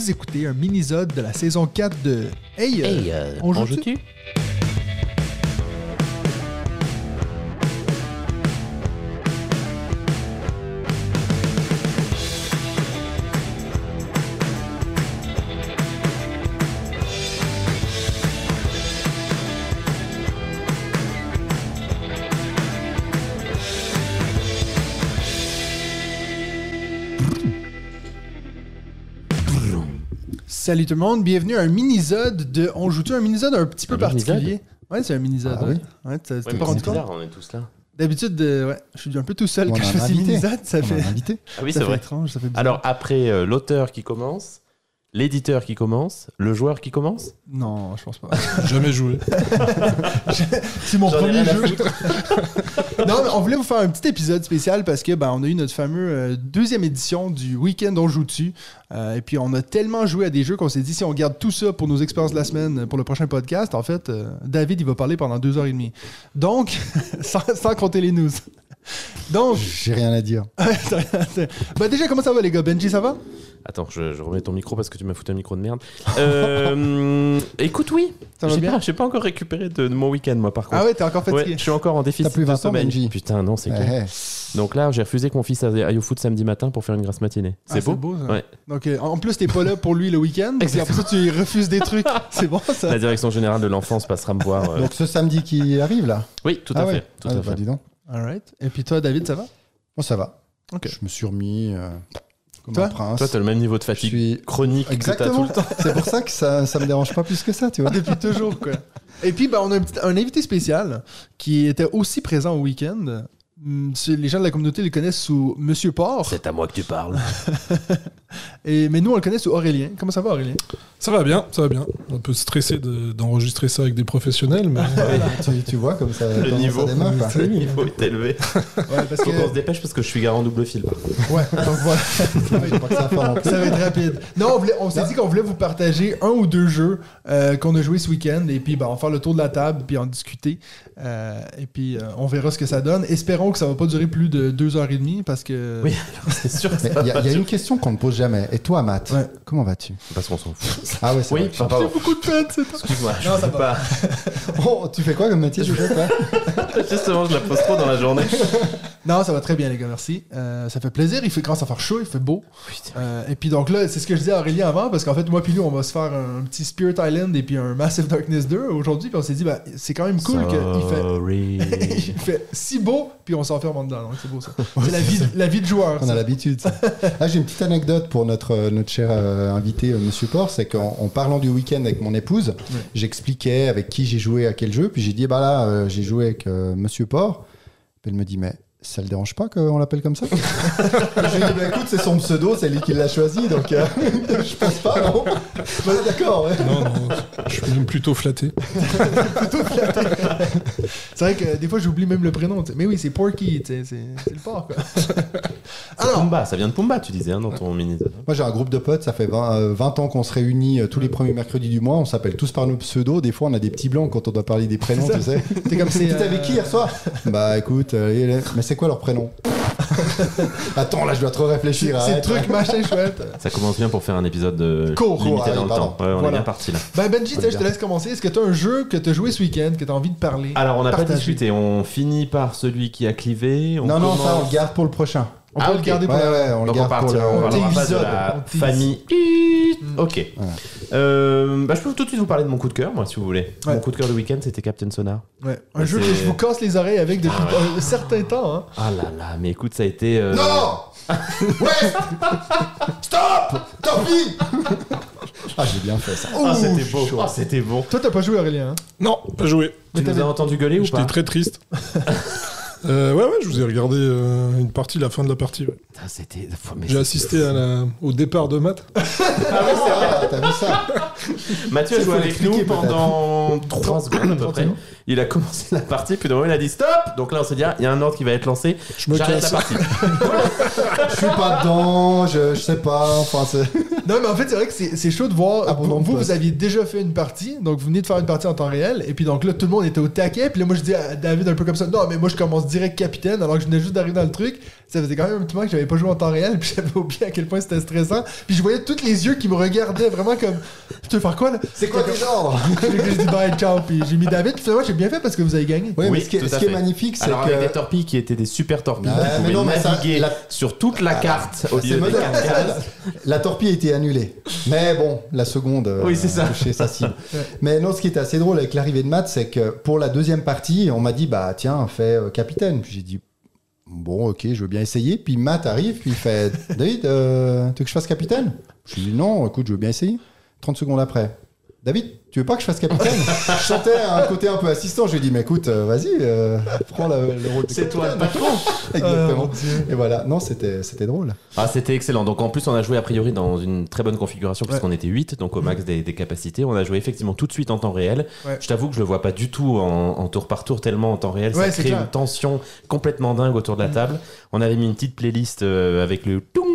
Vous écoutez un mini-sode de la saison 4 de Hey, euh, Hey, euh, on joue-tu? joue-tu? Salut tout le monde, bienvenue à un mini-sode de On joue-tu un mini-sode un petit peu Un particulier? Ouais, c'est un mini-sode. Ah ouais. oui? Ouais, Ouais, pas rendu compte? on est tous là. D'habitude, euh, ouais, je suis un peu tout seul On quand a je un fais ces mini-sodes. Ça On a fait, invité. Ah oui, ça c'est fait vrai. étrange, ça fait. Alors, après euh, l'auteur qui commence, l'éditeur qui commence, le joueur qui commence? Non, je pense pas. Jamais joué. C'est mon premier jeu. non, mais on voulait vous faire un petit épisode spécial parce que ben, on a eu notre fameux euh, deuxième édition du week-end on joue dessus. Euh, et puis on a tellement joué à des jeux qu'on s'est dit si on garde tout ça pour nos expériences de la semaine pour le prochain podcast, en fait, euh, David il va parler pendant deux heures et demie. Donc, sans, sans compter les news. Donc, J'ai rien à dire. ben déjà comment ça va les gars? Benji ça va? Attends, je, je remets ton micro parce que tu m'as foutu un micro de merde. Euh, écoute, oui. Ça va J'ai bien? pas, j'ai pas encore récupéré de, de mon week-end, moi, par contre. Ah ouais t'es encore fatigué. Ouais, je suis encore en déficit T'as plus de 20 ans, sommeil. Benji. Putain, non, c'est clair. Eh. Donc là, j'ai refusé que mon fils aille au foot samedi matin pour faire une grasse matinée. Ah, C'est beau, ça. Ouais. Donc euh, en plus t'es pas là pour lui le week-end. Et après ça tu refuses des trucs. C'est bon ça. La direction générale de l'enfance passera me voir. euh. Donc ce samedi qui arrive là Oui, tout à Ah ouais. fait. Tout Ah, à bah, fait. dis donc. Alright. Et puis toi David ça va? Bon, ça va. Ok. Je me suis remis euh, comme Toi? un prince. Toi, t'as le même niveau de Je fatigue suis... chronique que t'as tout Exactement. le temps. C'est pour ça que ça, ça me dérange pas plus que ça, tu vois. Depuis toujours, quoi. Et puis, ben, on a un, petit- un invité spécial qui était aussi présent au week-end. C'est- Les gens de la communauté le connaissent sous Monsieur Port. C'est à moi que tu parles. Et, mais nous, on le connaît sous Aurélien. Comment ça va, Aurélien? Ça va bien, ça va bien. Un peu stressé de- d'enregistrer ça avec des professionnels, mais tu, tu vois comme ça, Le niveau. ça démarre. être élevé. Ouais, parce Faut qu'on se dépêche parce que je suis garant double fil. Ouais, donc voilà. Ça va être rapide. Non, on, voulait- on s'est dit qu'on voulait vous partager un ou deux jeux euh, qu'on a joué ce week-end. Et puis, ben, on va faire le tour de la table, puis en discuter. Euh, et puis, euh, on verra ce que ça donne. Espérons que ça va pas durer plus de deux heures et demie parce que. Oui, c'est sûr. Mais Il y, a- il y a une question qu'on ne pose jamais. Et toi, Matt, Ouais. Comment vas-tu? Parce qu'on s'en fout. Ah ouais, c'est Oui, vrai. enfin, pardon. beaucoup de peine, c'est Excuse-moi. je Non, ça sais va. pas. Oh, tu fais quoi comme métier? Justement, je la pose trop dans la journée. Non, ça va très bien, les gars, merci. Euh, ça fait plaisir. Il fait commence à faire chaud, il fait beau. Euh, et puis donc là, c'est ce que je disais à Aurélien avant, parce qu'en fait, moi puis lui, on va se faire un petit Spirit Island et puis un Massive Darkness 2 aujourd'hui. Puis on s'est dit, bah, c'est quand même cool qu'il fait, il fait si beau, puis on s'enferme en dedans. Donc c'est beau ça. C'est la vie, la vie de joueur. On ça. a l'habitude. ça. Ah, J'ai une petite anecdote pour notre, euh, notre cher euh, invité, euh, Monsieur Port. C'est qu'en en parlant du week-end avec mon épouse, j'expliquais avec qui j'ai joué à quel jeu. Puis j'ai dit, bah là, euh, j'ai joué avec euh, Monsieur Port. Puis elle me dit, mais ça le dérange pas qu'on l'appelle comme ça J'ai dit, bah écoute, c'est son pseudo, c'est lui qui l'a choisi. Donc euh, je pense pas, non Bah, D'accord, ouais. non, non, je suis même plutôt flatté. C'est vrai que des fois, j'oublie même le prénom. Mais oui, c'est Porky, c'est c'est le porc. Quoi. Alors, Pumba, ça vient de Pumba, tu disais hein, dans ton mini. Moi, j'ai un groupe de potes, ça fait 20, euh, 20 ans qu'on se réunit euh, tous les premiers mercredis du mois. On s'appelle tous par nos pseudos. Des fois, on a des petits blancs quand on doit parler des prénoms, tu sais. t'es comme c'est. T'étais euh, avec qui hier soir? Bah écoute, euh, il est- mais c'est quoi leur prénom Attends, là je dois trop réfléchir. C'est truc machin chouette. Ça commence bien pour faire un épisode de Court. limité dans le temps. Ouais, on Voilà. est bien parti là. Ben Benji, tu sais, je te laisse commencer. Est-ce que t'as un jeu que t'as joué ce week-end, que t'as envie de parler? Alors, on n'a pas discuté. On finit par celui qui a clivé. On Non, non, ça on le garde pour le prochain. On peut Ah, le garder Ouais, pour la- ouais, on le on garde pour le. on parlera pas de Télévisode. la famille. Ok. Euh, bah, je peux tout de suite vous parler de mon coup de cœur, moi, si vous voulez. Ouais. Mon coup de cœur de week-end, c'était Captain Sonar. Ouais, un jeu que je vous casse les oreilles avec depuis un certain temps. Hein. Ah là là, mais écoute, ça a été. euh, Non Ouais Stop Tant pis Ah, j'ai bien fait ça. Ah, c'était beau. Ah, c'était bon. Toi, t'as pas joué, Aurélien. Hein? Non, pas joué. Tu nous as entendu gueuler ou J'étais pas? très triste. Euh, ouais, ouais, je vous ai regardé euh, une partie, la fin de la partie. ouais. Putain, C'était. mais J'ai assisté à la- au départ de Matt. Ah, t'as vu ça Mathieu a Ça, joué faut avec l'expliquer, nous pendant 3 secondes à peu près. Il a commencé la partie, puis d'un moment il a dit stop Donc là on s'est dit, ah, il y a un ordre qui va être lancé. Je me J'arrête la casse. partie. Je suis pas dedans, je, je sais pas. Enfin, c'est. Non, mais en fait, c'est vrai que c'est c'est chaud de voir. Ah, bon, vous, ouais. vous aviez déjà fait une partie, donc vous venez de faire une partie en temps réel, et puis donc là, tout le monde était au taquet, puis là, moi, je dis à David un peu comme ça, non, mais moi, je commence direct capitaine, alors que je venais juste d'arriver dans le truc. Ça faisait quand même un petit moment que j'avais pas joué en temps réel, puis j'avais oublié à quel point c'était stressant. Puis je voyais tous les yeux qui me regardaient vraiment comme. Tu veux faire quoi là? C'est quoi tes ordres J'ai dit bye, ciao, puis j'ai mis David. Puis finalement, j'ai bien fait parce que vous avez gagné. Oui, mais Oui, ce qui est, tout ce à qui est magnifique, c'est Alors avec des que. torpilles qui étaient des super torpilles, mais non, mais ça- naviguer la- sur toute la carte au C'est lieu des. La torpille a été annulée. Mais bon, la seconde euh, Oui, c'est ça. a touché sa cible. Mais non, ce qui était assez drôle avec l'arrivée de Matt, c'est que pour la deuxième partie, on m'a dit bah tiens, fais euh, capitaine. Puis j'ai dit bon, ok, je veux bien essayer. Puis Matt arrive, puis il fait David, euh, tu veux que je fasse capitaine? Je lui dis non, écoute, je veux bien essayer. 30 secondes après, David, tu veux pas que je fasse capitaine? Je sentais un côté un peu assistant. Je lui ai dit mais écoute, euh, vas-y, euh, prends le, le rôle de C'est toi le capitaine. patron. Exactement. Et voilà, non, c'était c'était drôle. Ah, c'était excellent. Donc en plus, on a joué a priori dans une très bonne configuration puisqu'on était 8, donc au max des, des capacités. On a joué effectivement tout de suite en temps réel. Ouais. Je t'avoue que je le vois pas du tout en, en tour par tour tellement en temps réel. Ouais, ça c'est crée clair. une tension complètement dingue autour de la table. On avait mis une petite playlist euh, avec le toum,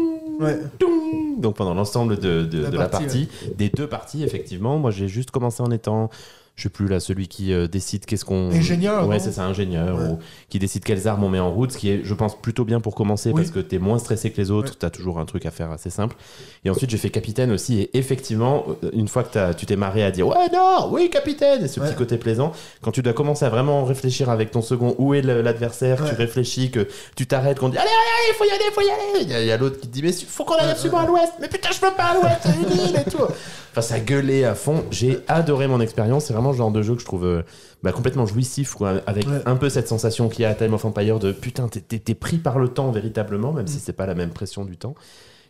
Ouais. toum, donc pendant l'ensemble de, de- La de la partie, partie, des deux parties effectivement. Moi, j'ai juste commencé en étant je sais plus là, celui qui euh, décide qu'est-ce qu'on. Ingénieur, Ouais, c'est ça, ingénieur, Ouais. ou qui décide quelles armes on met en route, ce qui est, je pense, plutôt bien pour commencer Oui. parce que t'es moins stressé que les autres, Ouais. t'as toujours un truc à faire assez simple. Et ensuite, j'ai fait capitaine aussi, et effectivement, euh, une fois que tu t'es marré à dire ouais, non, oui, capitaine, et ce petit côté plaisant, quand tu dois commencer à vraiment réfléchir avec ton second où est l'adversaire, tu réfléchis, que tu t'arrêtes, qu'on dit allez, allez, il faut y aller, faut y aller. Il y a, il y a l'autre qui te dit mais faut qu'on aille absolument à l'ouest, mais putain, je peux pas à l'ouest, une île et tout. Enfin, ça gueulait à fond. J'ai adoré mon expérience. C'est vraiment le genre de jeu que je trouve euh, bah, complètement jouissif, quoi, avec Ouais. un peu cette sensation qu'il y a à Time of Empire de putain, t'es- pris par le temps véritablement, même si c'est pas la même pression du temps.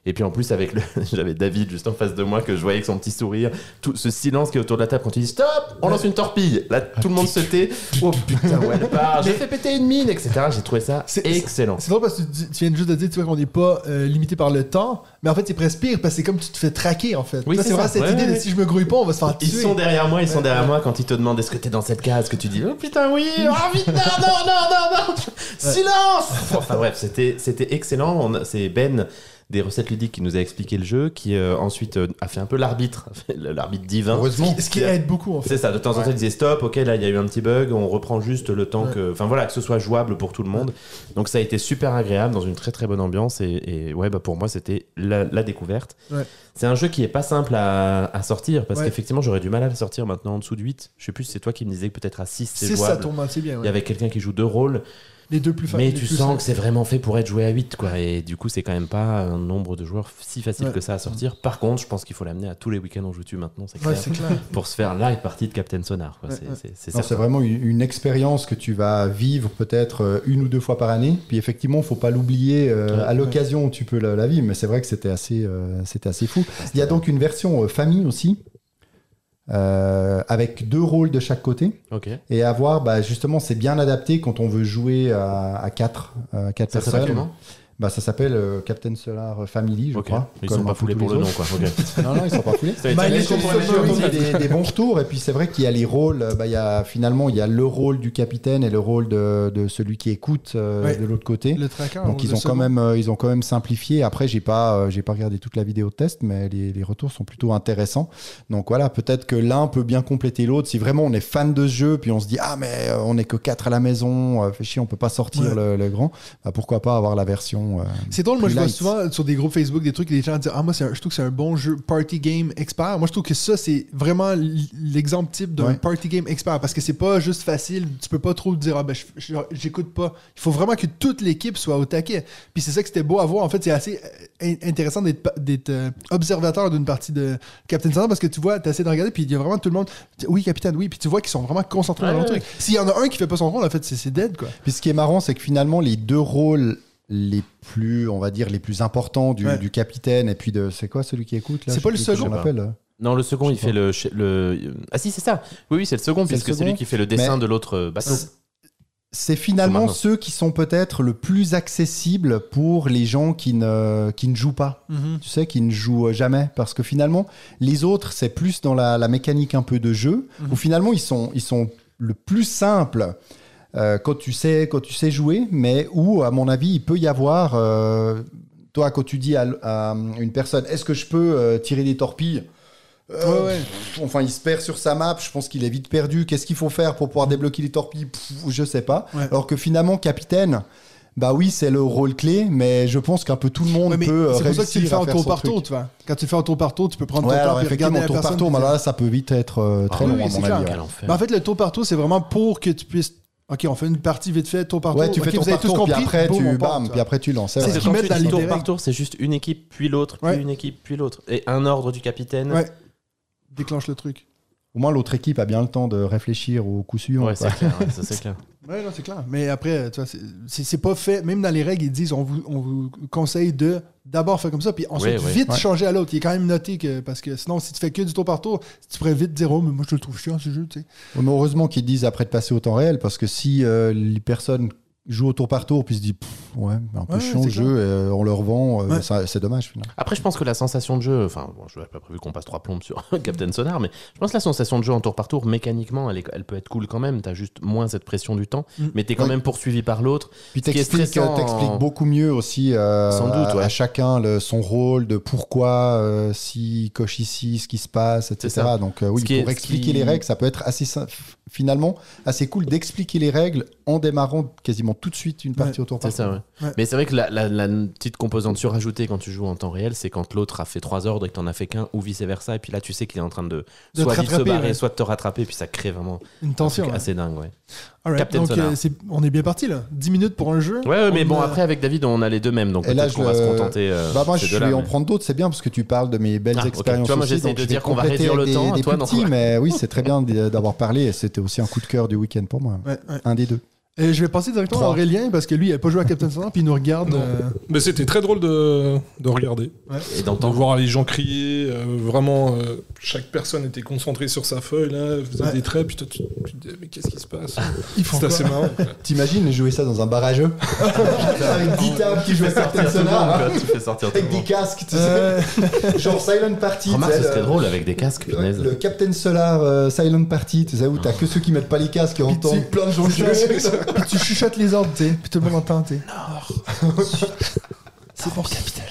Et puis en plus, avec le, j'avais David juste en face de moi que je voyais avec son petit sourire, tout ce silence qui est autour de la table quand tu dis stop, on lance une torpille. Là, tout le monde se tait. Oh putain, où elle part, j'ai fait péter une mine, etc. J'ai trouvé ça excellent. C'est drôle parce que tu, tu viens juste de dire tu vois, qu'on n'est pas euh, limité par le temps, mais en fait c'est presque pire parce que c'est comme tu te fais traquer en fait. Oui, c'est vraiment cette Ouais, idée de ouais. si je me grouille pas, on va se faire tuer. Ils sont derrière moi, ils sont derrière moi quand ils te demandent est-ce que t'es dans cette case, que tu dis oh putain oui, oh vite, non, non, non, non, non, silence Enfin bref, c'était, excellent. C'est Ben des recettes ludiques qui nous a expliqué le jeu, qui euh, ensuite euh, a fait un peu l'arbitre, l'arbitre divin. Heureusement. Ce qui aide beaucoup en fait. C'est ça, de temps en temps il disait stop, ok là il y a eu un petit bug, on reprend juste le temps Ouais. que... Enfin voilà, que ce soit jouable pour tout le monde. Donc ça a été super agréable, dans une très très bonne ambiance, et, et ouais bah pour moi c'était la, la découverte. Ouais. C'est un jeu qui est pas simple à, à sortir, parce Ouais. qu'effectivement j'aurais du mal à le sortir maintenant en dessous de 8. Je sais plus, c'est toi qui me disais que peut-être à 6 c'est 6 ça jouable. tombe assez bien. Il ouais. y avait quelqu'un qui joue deux rôles, Les deux plus fa- mais tu sens simples. que c'est vraiment fait pour être joué à 8 quoi. Et du coup c'est quand même pas un nombre de joueurs si facile Ouais. que ça à sortir. Par contre je pense qu'il faut l'amener à tous les week-ends on joue dessus maintenant, c'est clair. pour se faire la partie de Captain Sonar. quoi. Ouais, C'est- vraiment une, une expérience que tu vas vivre peut-être euh, une ou deux fois par année. Puis effectivement, faut pas l'oublier euh, Ouais. à l'occasion où tu peux la, la vivre. Mais c'est vrai que c'était assez, euh, c'était assez fou. Il y a donc une version euh, famille aussi, euh, avec deux rôles de chaque côté. Et avoir, bah, justement, c'est bien adapté quand on veut jouer à, à quatre, à quatre Ça personnes. Bah, ça s'appelle euh, Captain Solar Family, je crois. Ils comme sont pas foulés pour les le nom, quoi. Non, non, ils sont pas foulés. La Submarine. journée. des, des bons retours. Et puis c'est vrai qu'il y a les rôles. euh, Bah, il y a, finalement, il y a le rôle du capitaine et le rôle de, de celui qui écoute euh, Ouais. de l'autre côté. Le tracker. Donc ils ont quand même, euh, ils ont quand même simplifié. Après, j'ai pas, euh, j'ai pas regardé toute la vidéo de test, mais les, les retours sont plutôt intéressants. Donc voilà, peut-être que l'un peut bien compléter l'autre. Si vraiment on est fan de ce jeu, puis on se dit ah mais on est que quatre à la maison, euh, fait chier, on peut pas sortir Ouais. le, le grand. Bah, pourquoi pas avoir la version. Euh, C'est drôle, moi je vois souvent sur des groupes Facebook des trucs, les gens disent Ah, moi un- je trouve que c'est un bon jeu party game expert. Moi je trouve que ça c'est vraiment l'exemple type d'un Ouais. party game expert parce que c'est pas juste facile, tu peux pas trop dire Ah ben j'écoute pas. Il faut vraiment que toute l'équipe soit au taquet. Puis c'est ça que c'était beau à voir. En fait, c'est assez euh, in- intéressant d'être euh, observateur d'une partie de Captain Sanders parce que tu vois, tu essaies de regarder, puis il y a vraiment tout le monde Oui, capitaine, oui. Puis tu vois qu'ils sont vraiment concentrés dans leur ouais. truc. S'il y en a un qui fait pas son rôle, en fait, c'est c'est dead quoi. Puis ce qui est marrant, c'est que finalement, les deux rôles les plus, on va dire, les plus importants du, Ouais. du capitaine et puis de. C'est quoi celui qui écoute là? C'est pas le second. Non, le second, il fait le, le. Ah si, c'est ça. Oui, oui, c'est le second, puisque c'est lui qui fait le dessin Mais- de l'autre euh, bateau. C'est finalement ceux qui sont peut-être le plus accessibles pour les gens qui ne, qui ne jouent pas. Tu sais, qui ne jouent jamais. Parce que finalement, les autres, c'est plus dans la, la mécanique un peu de jeu, Mhm. où finalement, ils sont, ils sont le plus simples euh, quand, tu sais, quand tu sais jouer, mais où, à mon avis, il peut y avoir. euh, toi, quand tu dis à, à une personne, est-ce que je peux euh, tirer des torpilles Euh, Ouais, ouais. pff, Enfin, il se perd sur sa map. Je pense qu'il est vite perdu. Qu'est-ce qu'il faut faire pour pouvoir débloquer les torpilles Pff, Je sais pas. Ouais. Alors que finalement, capitaine, Bah oui, c'est le rôle clé, mais je pense qu'un peu tout le monde peut euh, c'est pour ça que tu le fais en tour par tour, tu vois. Quand tu le fais en tour par tour, tu peux prendre Ouais, ton temps alors et regarder effectivement, la tour par tour, mais dire- là, ça peut vite être euh, très Ah long oui, à c'est mon avis. Ben, en fait, le tour par tour, c'est vraiment pour que tu puisses. Ok, on fait une partie vite fait, tour par Ouais, tour. tu fais Ok, tour vous avez par tous tour, puis compris. après boum, tu bam, tu puis après tu lances. C'est ouais. ce qu'ils mettent tu dans tour par tour, c'est juste une équipe, puis l'autre, puis Ouais. une équipe, puis l'autre. Et un ordre du capitaine. Ouais. Déclenche le truc. Au moins, l'autre équipe a bien le temps de réfléchir au coup suivant. Ouais, c'est clair, ouais, ça c'est clair. Ouais, non, c'est clair. Mais après, tu vois, c'est- pas fait. Même dans les règles, ils disent on vous, on vous conseille de d'abord faire comme ça, puis ensuite Ouais, vite Ouais. changer à l'autre. Il est quand même noté que. Parce que sinon, si tu fais que du tour par tour, tu pourrais vite dire oh, mais moi je le trouve chiant ce jeu, tu sais. Mais heureusement qu'ils disent après de passer au temps réel, parce que si euh, les personnes jouent au tour par tour, puis se Pff, ouais, un peu Ouais, chiant le jeu, euh, on leur vend, euh, Ouais. c'est dommage finalement. Après, je pense que la sensation de jeu, enfin, bon, je n'avais pas prévu qu'on passe trois plombes sur Captain Sonar, mais je pense que la sensation de jeu en tour par tour, mécaniquement, elle, est- elle peut être cool quand même. T'as juste moins cette pression du temps, Mm. mais t'es quand Ouais. même poursuivi par l'autre. Puis est t'expliques en- beaucoup mieux aussi euh, Sans doute, à, ouais. à chacun le- son rôle, de pourquoi, euh, s'il coche ici, ce qui se passe, etc. Donc euh, oui, Ce est- pour expliquer qui- les règles, ça peut être assez finalement assez cool d'expliquer les règles en démarrant quasiment tout de suite une partie au tour par C'est ça, ouais. Ouais. Mais c'est vrai que la, la- la petite composante surajoutée quand tu joues en temps réel, c'est quand l'autre a fait trois ordres et que t'en as fait qu'un, ou vice versa, et puis là tu sais qu'il est en train de, De soit te vite se barrer, ouais. soit de te rattraper, puis ça crée vraiment Une un tension. ouais. assez dingue, ouais. Alright, Captain Donc, Sonar. euh, c'est- on est bien parti là. 10 minutes pour un jeu. Ouais, ouais, mais On bon, a- après avec David, on a les deux mêmes, donc peut-être qu'on va se contenter. euh, Bah moi je vais en prendre d'autres, c'est bien parce que tu parles de mes belles Ah, expériences Tu vois, moi, j'essaie de dire qu'on va réduire le temps, toi, non, ouais. mais oui c'est très bien d'avoir parlé, et c'était aussi un coup de cœur du week-end pour moi, Ouais, ouais. un des deux. Et je vais passer directement à. Aurélien parce que lui, il a pas joué à Captain Sonar, puis il nous regarde. Euh, Mais c'était très drôle de, de regarder, Et de d'entendre. voir les gens crier. euh, vraiment, euh, chaque personne était concentrée sur sa feuille, là, faisait Ouais. des traits, puis toi, tu, tu te dis, mais qu'est-ce qui se passe Ils font C'était quoi assez marrant. quoi. T'imagines jouer ça dans un bar à jeux Avec 10 tables qui jouent à Captain Sonar quoi. Tu fais sortir tout le Avec des monde. casques, tu sais, Euh, genre Silent Party. Remarque, tu sais, ce serait le- drôle avec des casques, Le, punaise. le Captain Solar euh, Silent Party, tu sais, où t'as que ceux qui mettent pas les casques et Puis entendent plein de gens jouer. Puis tu chuchotes les ordres, tu sais, puis tout le monde entend, tu sais. C'est bon, capitaine.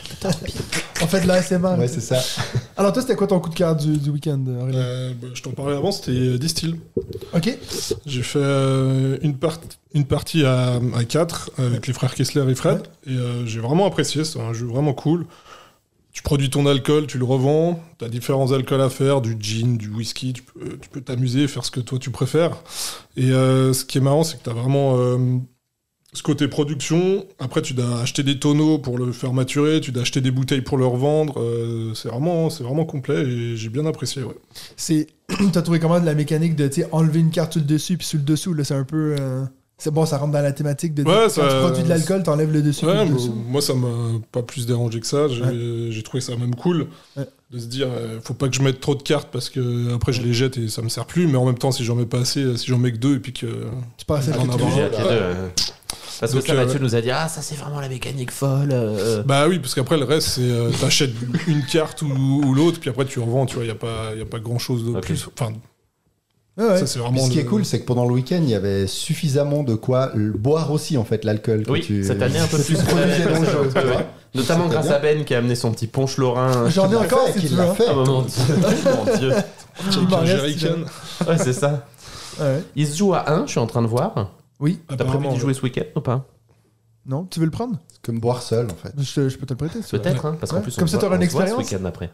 On fait de la SMR. Ouais, c'est ça. Alors, toi, c'était quoi ton coup de cœur du, du week-end, Aurélien? Euh, bah, je t'en parlais avant, c'était euh, Distill. Ok. J'ai fait euh, une, part- une partie à, à 4 avec les frères Kessler et Fred. Et euh, j'ai vraiment apprécié. C'est un jeu vraiment cool. Tu produis ton alcool, tu le revends. Tu as différents alcools à faire, du gin, du whisky. Tu peux t'amuser, faire ce que toi tu préfères. Et euh, ce qui est marrant, c'est que tu as vraiment euh, ce côté production. Après, tu dois acheter des tonneaux pour le faire maturer. Tu dois acheter des bouteilles pour le revendre. Euh, c'est vraiment, complet et j'ai bien apprécié. Ouais. C'est. T'as trouvé comment de la mécanique de enlever une carte sur le dessus, puis sur le dessous, là, c'est un peu. C'est bon, ça rentre dans la thématique de dire, Ouais, quand ça- tu produis de l'alcool, t'enlèves le dessus. Ouais, bah, moi ça m'a pas plus dérangé que ça. J'ai trouvé ça même cool Ouais. de se dire, euh, faut pas que je mette trop de cartes parce que après je les jette et ça me sert plus. Mais en même temps, si j'en mets pas assez, si j'en mets que deux et puis que Tu passes à euh. Parce que ça, euh, Mathieu nous a dit Ah, ça, c'est vraiment la mécanique folle. euh. bah oui, parce qu'après le reste, c'est euh, t'achètes une carte ou, ou l'autre, puis après tu revends. Tu vois, y a pas, y a pas grand chose de plus. Enfin, Ouais. ça vraiment. ce qui est cool, c'est que pendant le week-end, il y avait suffisamment de quoi boire aussi, en fait, l'alcool. Oui, tu- cette année un peu plus. tu Ouais. Notamment grâce bien. à Ben qui a amené son petit punch lorrain. J'en ai Qu'il l'a encore, veux. l'a fait. Ah, mon dieu. jerrycan. Ouais, c'est ça. Ouais. Il se joue à 1, je suis en train de voir. Oui. T'as prévu d'y jouer ce week-end ou pas? Non, tu veux le prendre? Comme boire seul, en fait. je, peux te le prêter. Peut-être, hein, parce qu'en plus, Comme ça, t'auras une expérience. ce week-end après.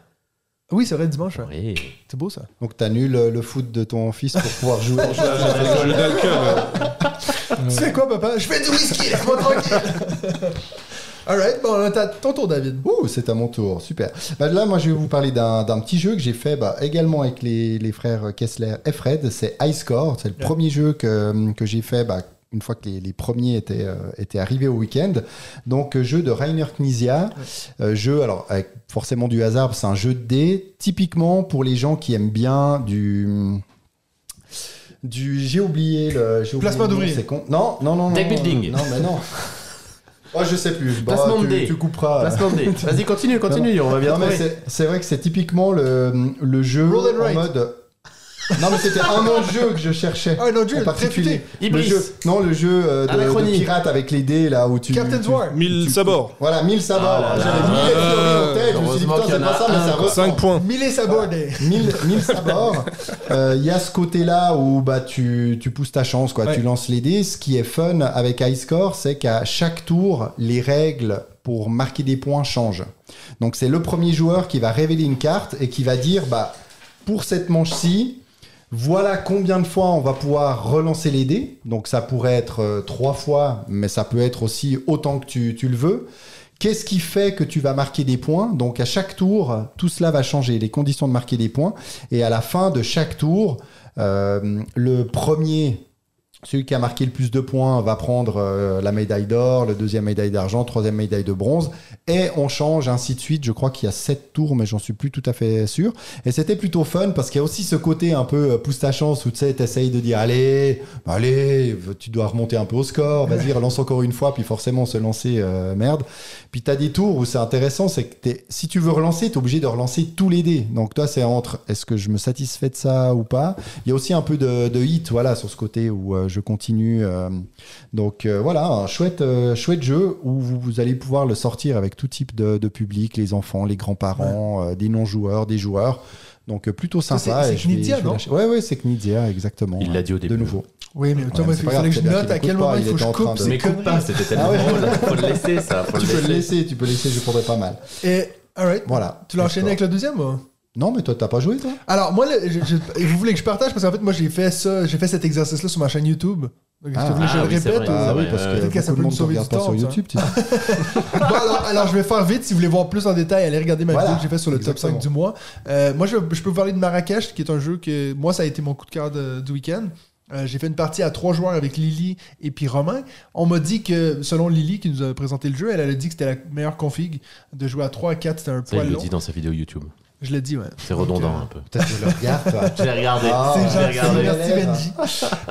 Oui, c'est vrai, dimanche. ouais. Oui. C'est beau ça. Donc t'annules le, le foot de ton fils pour pouvoir jouer. Un jeu. Tu fais quoi, papa? Je fais du whisky, laisse-moi tranquille. Alright, bon, là, t'as ton tour, David. Ouh, c'est à mon tour, super. Bah, là, moi, je vais vous parler d'un d'un petit jeu que j'ai fait bah, également avec les, les frères Kessler et Fred. C'est High Score. C'est le premier jeu que, que j'ai fait bah, une fois que les, les premiers étaient, euh, étaient arrivés au week-end. Donc, euh, jeu de Rainer Knizia. Euh, jeu, alors, avec forcément du hasard, c'est un jeu de dés, typiquement pour les gens qui aiment bien du. Du. J'ai oublié le. j'ai oublié Placement le nom, d'ouvrier. c'est con. Non, non, non. non, Deck non, building. Non, mais non. Oh, je sais plus. Bon, Placement de tu, tu couperas. Placement. Vas-y, continue, continue, on va bien Non, mais c'est- c'est vrai que c'est typiquement le, le jeu Roll and en write. mode. Non, mais c'était un nom de jeu que je cherchais. Ah, un autre jeu, en très particulier. Le jeu, non, le jeu euh, de, de pirate avec les dés là où tu. Captain's tu- War. 1000 sabords. Voilà, 1000 sabords. Ah. J'avais mis les théories en tête. Je me suis dit, putain, c'est pas ça, mais ça un. ressemble. 5 points. Mille et sabordés. 1000, 1000 sabords. Euh, Il y a ce côté-là où bah, tu, tu pousses ta chance, quoi. Ouais. tu lances les dés. Ce qui est fun avec High Score, c'est qu'à chaque tour, les règles pour marquer des points changent. Donc c'est le premier joueur qui va révéler une carte et qui va dire bah, pour cette manche-ci, voilà combien de fois on va pouvoir relancer les dés. Donc ça pourrait être euh, trois fois, mais ça peut être aussi autant que tu, le veux. Qu'est-ce qui fait que tu vas marquer des points? Donc à chaque tour, tout cela va changer, les conditions de marquer des points. Et à la fin de chaque tour, euh, le premier, celui qui a marqué le plus de points, va prendre euh, la médaille d'or, le deuxième médaille d'argent, troisième médaille de bronze. Et on change ainsi de suite. Je crois qu'il y a sept tours, mais j'en suis plus tout à fait sûr. Et c'était plutôt fun parce qu'il y a aussi ce côté un peu euh, pousse ta chance où tu sais, t'essayes de dire allez, bah, allez, tu dois remonter un peu au score, vas-y, relance encore une fois, puis forcément se lancer, euh, merde. Puis t'as des tours où c'est intéressant, c'est que si tu veux relancer, t'es obligé de relancer tous les dés. Donc toi, c'est entre est-ce que je me satisfais de ça ou pas? Il y a aussi un peu de, de hit, voilà, sur ce côté où je continue. euh. donc euh, voilà, un chouette, euh, chouette jeu où vous, vous allez pouvoir le sortir avec tout type de, de public, les enfants, les grands-parents, euh, des non-joueurs, des joueurs. Donc euh, plutôt sympa. c'est- Knizia, non. Ouais, ouais, c'est Knizia, exactement. Il l'a dit au début. De nouveau. Oui, mais toi, Ouais, mais il c'est pas fallait grave, que je note à quel moment il faut que était je en train coupe Mais coupe pas, c'était tellement Ah ouais. drôle. Faut le laisser, ça. Faut Tu peux le le laisser. laisser, tu peux laisser, je prendrais pas mal. Et, alright. Voilà. Tu l'as enchaîné avec le deuxième ou? Non, mais toi, t'as pas joué, toi Alors, moi, le- je- je- vous voulez que je partage? Parce qu'en fait, moi, j'ai fait ça, j'ai fait cet exercice-là sur ma chaîne YouTube. Donc, Ah. vous voulez, je Ah le oui, c'est répète. vrai. ou- Ah oui, parce que peut-être que ça beaucoup peut de nous monde sauver regarde du pas temps, sur ça. YouTube. tu sais. Bon, alors, alors, je vais faire vite. Si vous voulez voir plus en détail, allez regarder ma Voilà. vidéo que j'ai fait sur le top Exactement. 5 du mois. Euh, moi, je, je peux vous parler de Marrakech, qui est un jeu que moi, ça a été mon coup de cœur de- du week-end. Euh, j'ai fait une partie à trois joueurs avec Lily et puis Romain. On m'a dit que, selon Lily qui nous a présenté le jeu, elle, elle a dit que c'était la meilleure config de jouer à 3 à 4, c'était un Ça, poil il le long. dit dans sa vidéo YouTube. Je l'ai dit, ouais. C'est redondant euh, un peu. Peut-être que je le regarde, toi. Je l'ai regardé. Ah, C'est je l'ai gentil, regardé. merci. Benji.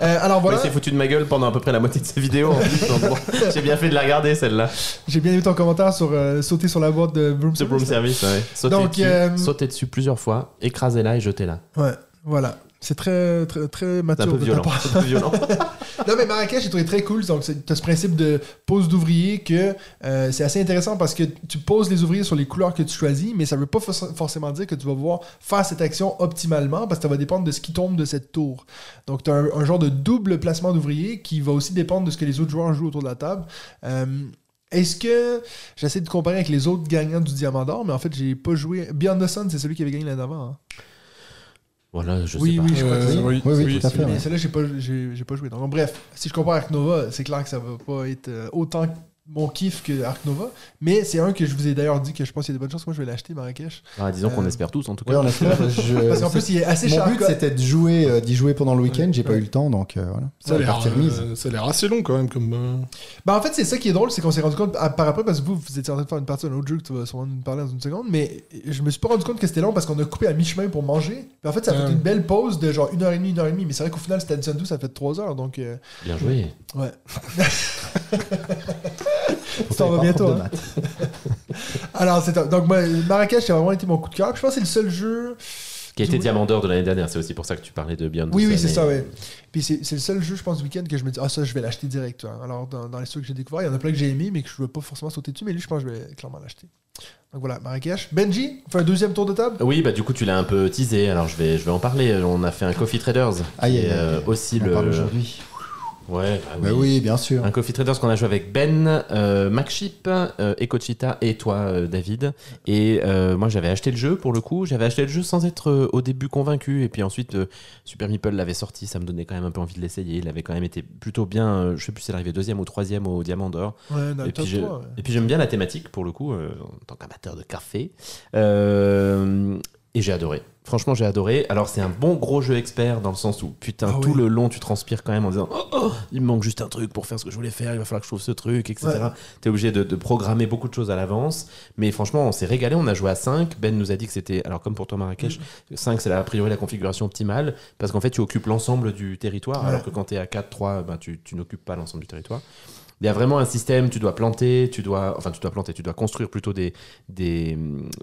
Euh, alors voilà, il s'est foutu de ma gueule pendant à peu près la moitié de en plus, donc bon, J'ai bien fait de la regarder celle-là. j'ai bien aimé ton commentaire sur euh, sauter sur la boîte de Broom Ce broom Service. service, ouais. Sauter, Donc, dessus, euh, sauter dessus plusieurs fois, écraser-la et jeter-la. Ouais, voilà. C'est très, très, très C'est un mature peu de ta violent. part. Un peu violent. Non, mais Marrakech, j'ai trouvé très cool. Donc, c'est- t'as ce principe de pose d'ouvrier que euh, c'est assez intéressant parce que tu poses les ouvriers sur les couleurs que tu choisis, mais ça veut pas for- forcément dire que tu vas pouvoir faire cette action optimalement parce que ça va dépendre de ce qui tombe de cette tour. Donc, tu as un, un genre de double placement d'ouvriers qui va aussi dépendre de ce que les autres joueurs jouent autour de la table. Euh, est-ce que j'essaie de comparer avec les autres gagnants du Diamant d'Or, mais en fait, j'ai pas joué. Beyond the Sun, c'est celui qui avait gagné l'année d'avant. hein. Voilà, je Oui, sais pas. oui, je crois que Euh, c'est- oui, Oui, oui, oui, tout à c'est- fait. Mais ouais. celle-là, j'ai pas, j'ai, j'ai pas joué. Donc, bref, si je compare Ark Nova, c'est clair que ça va pas être euh, autant mon kiff que Ark Nova. Mais c'est un que je vous ai d'ailleurs dit que je pense qu'il y a de bonnes chances que moi je vais l'acheter, Marrakech. Ah, disons qu'on Euh, espère tous en tout Ouais, cas. on espère. je- Parce qu'en plus, il est assez Mon cher. but, c'était de jouer, euh, d'y jouer pendant le week-end. J'ai pas eu le temps, donc euh, voilà. Ça euh, ça a l'air assez long quand même comme. Ben, en fait, c'est ça qui est drôle, c'est qu'on s'est rendu compte à- par après, parce que vous, vous étiez en train de faire une partie d'un autre jeu que tu vas sûrement nous parler dans une seconde, mais je me suis pas rendu compte que c'était long parce qu'on a coupé à mi-chemin pour manger. Puis en fait, ça a fait une belle pause de genre une heure et demie, une heure et demie. Mais c'est vrai qu'au final, c'était Addison 12, ça fait trois heures. Donc, euh, Bien joué. ouais. Pour Ça va bientôt. hein. Alors, c'est donc moi, Marrakech, a vraiment été mon coup de cœur. Je pense que c'est le seul jeu. Qui a été diamant d'or de l'année dernière. C'est aussi pour ça que tu parlais de Beyond Oui, the oui, c'est et- ça, ouais. Puis c'est c'est le seul jeu, je pense, du week-end que je me dis, ah, ça, je vais l'acheter direct. vois. Alors, dans, dans les ceux que j'ai découverts, il y en a plein que j'ai aimé, mais que je ne veux pas forcément sauter dessus. Mais lui, je pense que je vais clairement l'acheter. Donc voilà, Marrakech. Benji, on fait un deuxième tour de table? Oui, bah du coup tu l'as un peu teasé, alors je vais, je vais en parler. On a fait un Coffee Traders, qui aïe, est aïe. euh, aussi On le... parle aujourd'hui. Ouais, bah Mais oui, bien sûr. Un Coffee Traders qu'on a joué avec Ben, euh, MacShip, euh, Ecochita et toi, euh, David. Et euh, moi, j'avais acheté le jeu pour le coup. J'avais acheté le jeu sans être euh, au début convaincu. Et puis ensuite, Super Meeple l'avait sorti. Ça me donnait quand même un peu envie de l'essayer. Il avait quand même été plutôt bien. je sais plus s'il arrivé deuxième ou troisième au Diamant d'Or. Ouais, dans le Et top puis, je- 3. ouais. et puis j'aime bien la thématique pour le coup, en tant qu'amateur de café. Et j'ai adoré. Franchement, j'ai adoré. Alors, c'est un bon gros jeu expert dans le sens où, putain, Ah tout oui. le long, tu transpires quand même en disant oh, oh, il me manque juste un truc pour faire ce que je voulais faire, il va falloir que je trouve ce truc, etc. Ouais. T'es obligé de, de programmer beaucoup de choses à l'avance. Mais franchement, on s'est régalé. On a joué à 5. Ben nous a dit que c'était, alors comme pour toi, Marrakech, 5, c'est la- a priori la configuration optimale parce qu'en fait, tu occupes l'ensemble du territoire. Ouais. Alors que quand tu es à 4, 3, ben, tu, tu n'occupes pas l'ensemble du territoire. Il y a vraiment un système, tu dois planter, tu dois, enfin tu dois planter, tu dois construire plutôt des, des,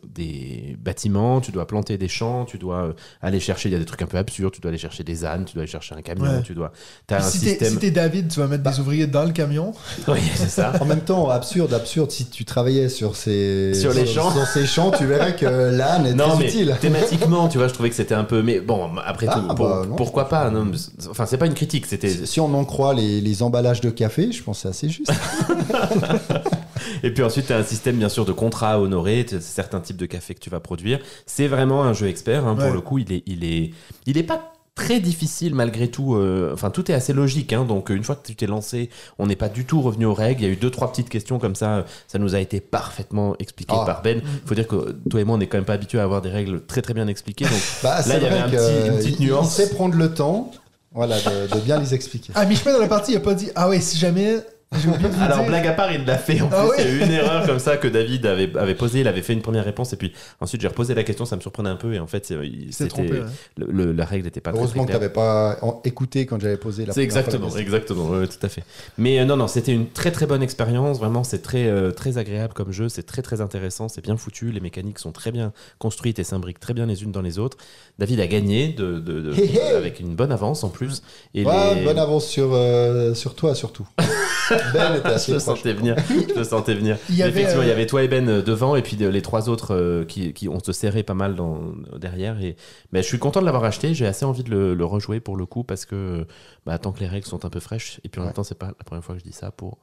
des bâtiments, tu dois planter des champs, tu dois euh, aller chercher, il y a des trucs un peu absurdes, tu dois aller chercher des ânes, tu dois aller chercher un camion, Ouais. tu dois... Puis un si t'es système... si David, tu vas mettre des ouvriers dans le camion. Oui, c'est ça. En même temps, absurde, absurde, si tu travaillais sur ces, Sur les champs. sur ces champs, tu verrais que l'âne est Non, très mais utile. thématiquement, tu vois, je trouvais que c'était un peu... Mais bon, après Ah, tout, bah, pour- non. pourquoi pas non, Enfin, c'est pas une critique, c'était... Si on en croit les, les emballages de café, je pense que c'est assez juste. Et puis ensuite, tu as un système, bien sûr, de contrats à honorer, certains types de café que tu vas produire. C'est vraiment un jeu expert. hein, Ouais. Pour le coup, il est, il est, il est pas très difficile malgré tout. euh, Enfin, tout est assez logique. hein, donc, une fois que tu t'es lancé, on n'est pas du tout revenu aux règles. Il y a eu deux, trois petites questions comme ça. Ça nous a été parfaitement expliqué Ah. par Ben. Il faut dire que toi et moi, on n'est quand même pas habitués à avoir des règles très, très bien expliquées. Donc, Bah, c'est il y avait un petit- une petite il- il nuance. sait prendre le temps voilà, de, de bien les expliquer. À mi-chemin dans la partie, il a pas dit Ah ouais, si jamais. Alors, dire. blague à part, il l'a fait. En Ah plus, il y a eu une erreur comme ça que David avait, avait posée. Il avait fait une première réponse et puis ensuite j'ai reposé la question. Ça me surprenait un peu et en fait, s'est trompé, ouais. le- le- la règle n'était pas très, Heureusement que très tu claire. n'avais pas écouté quand j'avais posé la C'est fois exactement, exactement, ouais, tout à fait. Mais euh, non, non, c'était une très très bonne expérience. Vraiment, c'est très euh, très agréable comme jeu. C'est très très intéressant. C'est bien foutu. Les mécaniques sont très bien construites et s'imbriquent très bien les unes dans les autres. David a gagné de, de- de- Hé, hé. avec une bonne avance en plus. Et Ouais, les- bonne avance sur, euh, sur toi surtout. ben était Je assez le proche. sentais venir. Je le sentais venir. Il y avait, Effectivement, il y euh, avait toi et Ben euh, devant, et puis euh, les trois autres qui, qui ont se serré pas mal dans, derrière. Et mais je suis content de l'avoir acheté. J'ai assez envie de le, le rejouer pour le coup parce que bah, tant que les règles sont un peu fraîches. Et puis en même temps, c'est pas la première fois que je dis ça pour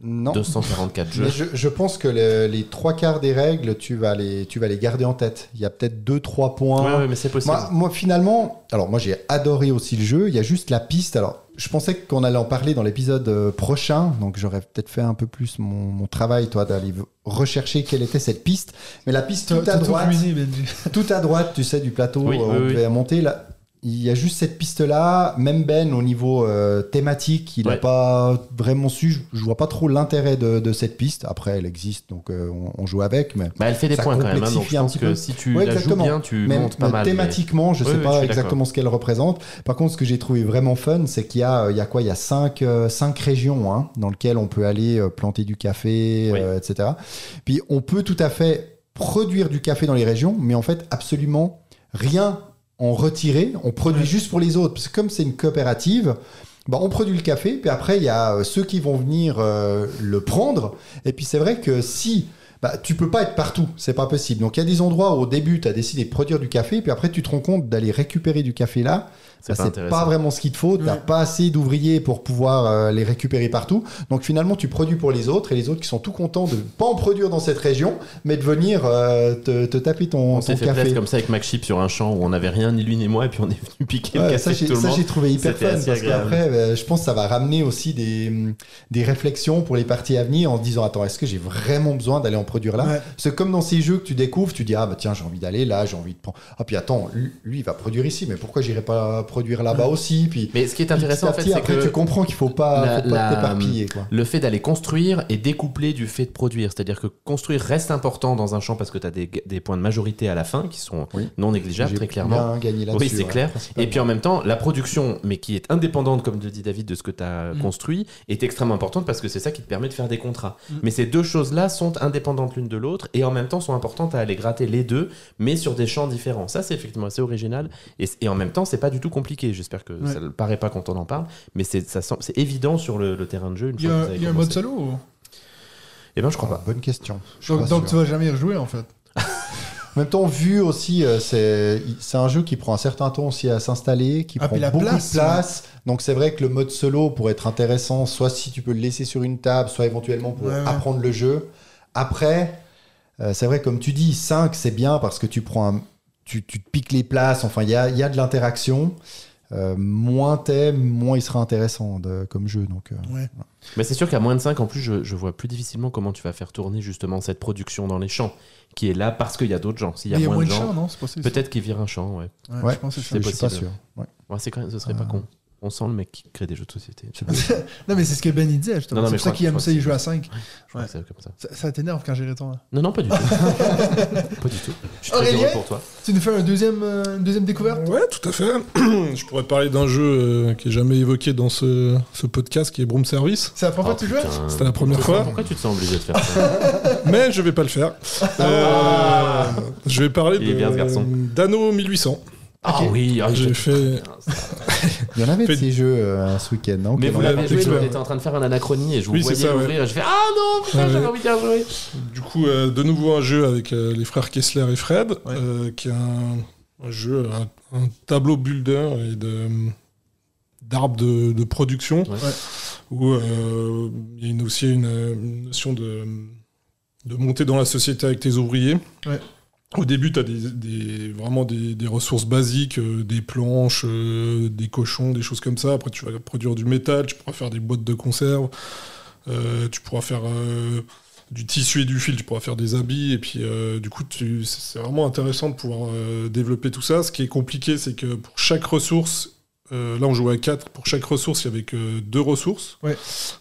Non. 244 jeux. Mais je, je pense que le- les trois quarts des règles, tu vas les, tu vas les garder en tête. Il y a peut-être deux, trois points. Ouais, ouais, mais c'est possible. Moi, moi, finalement, alors moi j'ai adoré aussi le jeu. Il y a juste la piste. Alors, je pensais qu'on allait en parler dans l'épisode euh, prochain, donc j'aurais peut-être fait un peu plus mon, mon travail, toi, d'aller rechercher quelle était cette piste. Mais la piste tout à tout droite, Benji. tout à droite, tu sais, du plateau Oui, euh, oui, on oui. devait monter là. Il y a juste cette piste-là, même Ben au niveau euh, thématique, il n'a Ouais. pas vraiment su. Je, je vois pas trop l'intérêt de, de cette piste. Après, elle existe, donc euh, on, on joue avec. Mais, Bah, elle fait des points quand même. hein, donc complexifie je un pense petit que peu. si tu Ouais, la joues exactement. bien, tu mais, montes pas mais mal. thématiquement, je Oui, sais oui, pas exactement ce qu'elle représente. Par contre, ce que j'ai trouvé vraiment fun, c'est qu'il y euh, y a quoi? Il y a cinq, euh, cinq régions hein, dans lesquelles on peut aller planter du café, Oui. etc. Puis on peut tout à fait produire du café dans les régions, mais en fait absolument rien en retirer. On produit Ouais. juste pour les autres. Parce que comme c'est une coopérative, bah, on produit le café, puis après il y a euh, ceux qui vont venir euh, le prendre. Et puis c'est vrai que si bah, tu peux pas être partout, c'est pas possible. Donc il y a des endroits où au début tu as décidé de produire du café, puis après tu te rends compte d'aller récupérer du café là. C'est Bah, pas c'est intéressant. pas vraiment ce qu'il te faut, t'as Ouais. pas assez d'ouvriers pour pouvoir euh, les récupérer partout. Donc finalement tu produis pour les autres et les autres qui sont tout contents de pas en produire dans cette région, mais de venir euh, te, te taper ton, On ton fait café. comme ça avec Mac Chip sur un champ où on n'avait rien, ni lui ni moi, et puis on est venu piquer le Ouais, café ça, de j'ai, tout le ça, monde. j'ai trouvé hyper fun parce qu'après, euh, je pense que ça va ramener aussi des, des réflexions pour les parties à venir en se disant Attends, est-ce que j'ai vraiment besoin d'aller en produire là? Ouais. C'est comme dans ces jeux que tu découvres, tu dis Ah, bah tiens, j'ai envie d'aller là, j'ai envie de prendre. Ah, puis attends, lui, lui, il va produire ici, mais pourquoi j'irai pas produire là-bas aussi Puis Mais ce qui est intéressant, en fait, c'est après, que tu comprends qu'il faut pas, la- faut pas la- t'éparpiller. Quoi. le fait d'aller construire est découplé du fait de produire. C'est-à-dire que construire reste important dans un champ parce que tu as des, des points de majorité à la fin qui sont Oui. non négligeables, J'ai très clairement. bien gagné là-dessus. Oui, c'est ouais, clair. Et puis en même temps, la production, mais qui est indépendante, comme le dit David, de ce que tu as Mm. construit, est extrêmement importante parce que c'est ça qui te permet de faire des contrats. Mm. Mais ces deux choses-là sont indépendantes l'une de l'autre et en même temps sont importantes à aller gratter les deux, mais sur des champs différents. Ça, c'est effectivement assez original et, et en même temps, c'est pas du tout compliqué. J'espère que Ouais. ça ne paraît pas quand on en parle, mais c'est ça semble- c'est évident sur le, le terrain de jeu. Une Il y fois que a, vous avez il y a un mode solo ou- Eh ben, je crois Ah, pas. bonne question. Je Donc, donc tu vas jamais y rejouer en fait. En même temps, vu aussi, euh, c'est c'est un jeu qui prend un certain temps aussi à s'installer, qui Ah, prend la beaucoup place, de place. Donc c'est vrai que le mode solo pourrait être intéressant, soit si tu peux le laisser sur une table, soit éventuellement pour Ouais, ouais. apprendre le jeu. Après, euh, c'est vrai, comme tu dis, 5, c'est bien parce que tu prends un- tu, tu te piques les places, enfin, il y a, y de l'interaction. Euh, moins t'aimes, moins il sera intéressant de- comme jeu. Donc, euh, Ouais. Mais c'est sûr qu'à moins de 5, en plus, je, je vois plus difficilement comment tu vas faire tourner justement cette production dans les champs, qui est là parce qu'il y a d'autres gens. S'il y Mais a moins, de gens, champs, non? C'est possible. peut-être qu'ils virent un champ, ouais. Ouais, Ouais, je pense que c'est je c'est suis pas possible. sûr. Ouais. Ouais, c'est quand même, ce serait pas Euh, con. On sent le mec qui crée des jeux de société. Non, mais c'est ce que Ben il disait, justement. C'est pour ça qu'il aime ça, il joue à c'est- 5. crois Ouais. que c'est comme ça. Ça, ça t'énerve quand j'y retourne. Non, non, pas du tout. pas du tout. Je suis très Aurélien heureux pour toi. Tu nous fais un deuxième, euh, une deuxième découverte? Ouais, tout à fait. je pourrais parler d'un jeu euh, qui est jamais évoqué dans ce, ce podcast, qui est Broom Service. C'est la première Oh, fois que tu joues putain. C'était la première fois. Pourquoi tu te sens obligé de faire ça Mais je vais pas le faire. Euh, je vais parler d'Anno 1800. Ah oui, ah, J'ai je- fait. Il y en avait de ces jeux euh, ce week-end, non Mais vous on l'avez l'a- joué, vous étiez en train de faire un anachronie et je vous Oui, voyais ça, ouais. l'ouvrir et je fais Ah non, putain, j'avais envie d'y rejouer. Du coup, euh, de nouveau un jeu avec euh, les frères Kessler et Fred, Ouais. euh, qui est un, un jeu, un, un tableau builder et de d'arbres de, de production, Ouais. où euh, il y a une- aussi une, une notion de, de monter dans la société avec tes ouvriers. Ouais. Au début, tu as vraiment des, ressources basiques, euh, des planches, euh, des cochons, des choses comme ça. Après, tu vas produire du métal, tu pourras faire des boîtes de conserve, euh, tu pourras faire du tissu et du fil, tu pourras faire des habits. Et puis, du coup, c'est vraiment intéressant de pouvoir développer tout ça. Ce qui est compliqué, c'est que pour chaque ressource, euh, là, on jouait à 4. Pour chaque ressource, il y avait que deux ressources. Ouais.